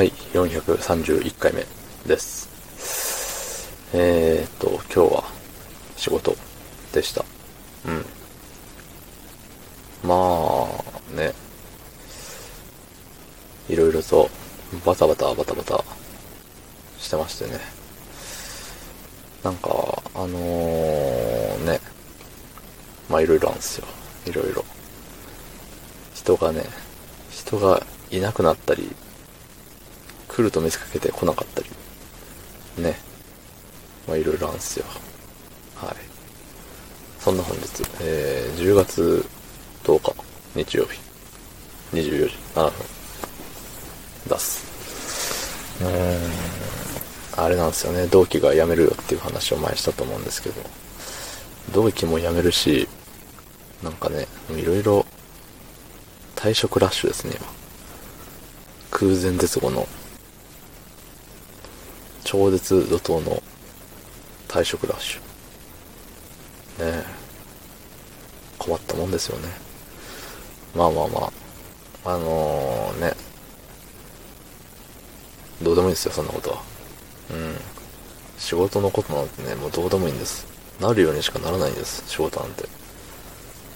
はい、431回目です。えーっと、今日は仕事でした。うん。まあ、ね。いろいろとバタバタバタバタしてましてね。なんか、あのー、ね。まあいろいろあるんですよ。いろいろ。人がね、人がいなくなったり、来ると見せかけて来なかったり、ね。まあいろいろあるんですよ。はい。そんな本日、えー、10月10日、日曜日、24時7分、出す。うーん、あれなんですよね、同期が辞めるよっていう話を前にしたと思うんですけど、同期も辞めるし、なんかね、いろいろ退職ラッシュですね、今。空前絶後の、超絶怒涛の退職ラッシュ。ねえ。困ったもんですよね。まあまあまあ。あのー、ね。どうでもいいんですよ、そんなことは。うん。仕事のことなんてね、もうどうでもいいんです。なるようにしかならないんです、仕事なんて。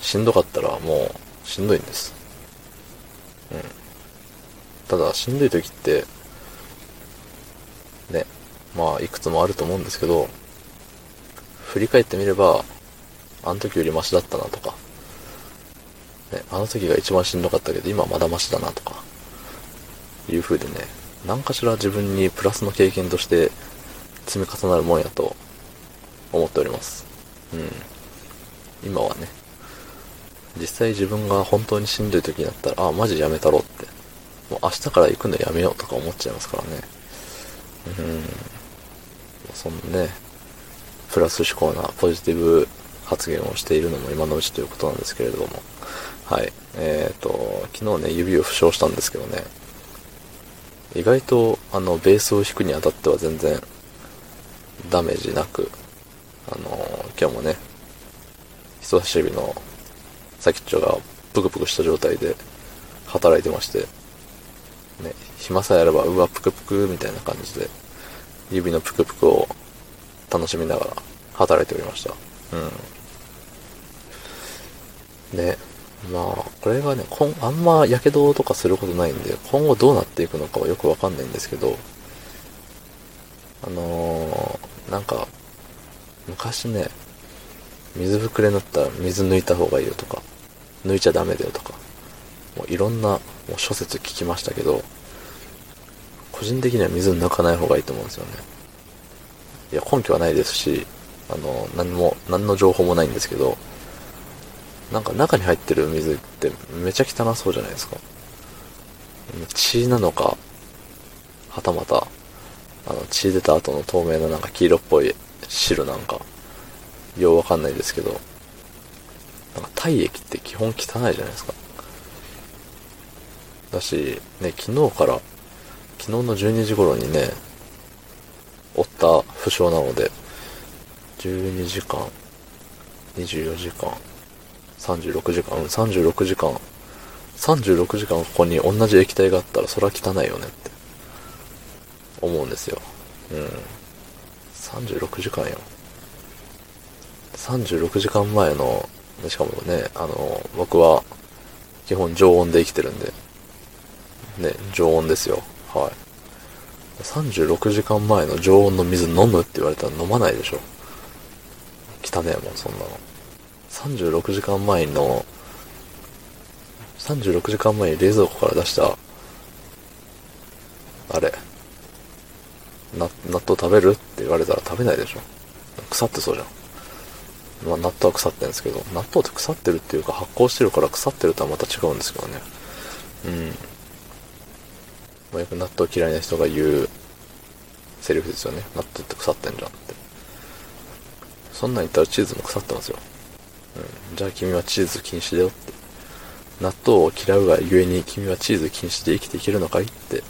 しんどかったらもう、しんどいんです。うん。ただ、しんどい時って、ね、まあ、いくつもあると思うんですけど、振り返ってみれば、あの時よりマシだったなとか、ね、あの時が一番しんどかったけど、今まだマシだなとか、いう風でね、何かしら自分にプラスの経験として積み重なるもんやと思っております。うん。今はね、実際自分が本当にしんどい時になったら、あ、マジやめたろって。もう明日から行くのやめようとか思っちゃいますからね。うん。そんなね、プラス思考なポジティブ発言をしているのも今のうちということなんですけれども。はい。えっ、と、昨日ね、指を負傷したんですけどね、意外と、あの、ベースを弾くにあたっては全然、ダメージなく、あの、今日もね、人差し指の先っちょがプクプクした状態で働いてまして、ね、暇さえあれば、うわ、プクプクみたいな感じで、指のプクプクを楽しみながら働いておりました。うん。ね、まあ、これがね、今、あんま火傷とかすることないんで、今後どうなっていくのかはよくわかんないんですけど、あのー、なんか、昔ね、水ぶくれになったら水抜いた方がいいよとか、抜いちゃダメだよとか、もういろんなもう諸説聞きましたけど、個人的には水抜かない方がいいと思うんですよね。いや、根拠はないですし、あの、何も、何の情報もないんですけど、なんか中に入ってる水ってめちゃ汚そうじゃないですか。血なのか、はたまた、あの、血出た後の透明ななんか黄色っぽい汁なんか、ようわかんないですけど、なんか体液って基本汚いじゃないですか。だし、ね、昨日から、昨日の12時頃にね、負った負傷なので、12時間、24時間、36時間、うん、36時間、36時間ここに同じ液体があったらそれは汚いよねって思うんですよ。うん。36時間よ。36時間前の、しかもね、あの、僕は基本常温で生きてるんで、ね、常温ですよ。はい。36時間前の常温の水飲むって言われたら飲まないでしょ。汚ねえもん、そんなの。36時間前の、36時間前に冷蔵庫から出した、あれ、な、納豆食べるって言われたら食べないでしょ。腐ってそうじゃん。まあ、納豆は腐ってるんですけど、納豆って腐ってるっていうか発酵してるから腐ってるとはまた違うんですけどね。うん。まあ、よく納豆嫌いな人が言うセリフですよね。納豆って腐ってんじゃんって。そんなん言ったらチーズも腐ってますよ。うん。じゃあ君はチーズ禁止だよって。納豆を嫌うがゆえに君はチーズ禁止で生きていけるのかいって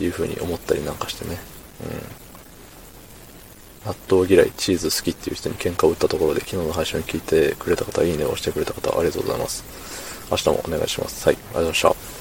いう風に思ったりなんかしてね。うん。納豆嫌い、チーズ好きっていう人に喧嘩を打ったところで昨日の配信を聞いてくれた方、いいねを押してくれた方、ありがとうございます。明日もお願いします。はい、ありがとうございました。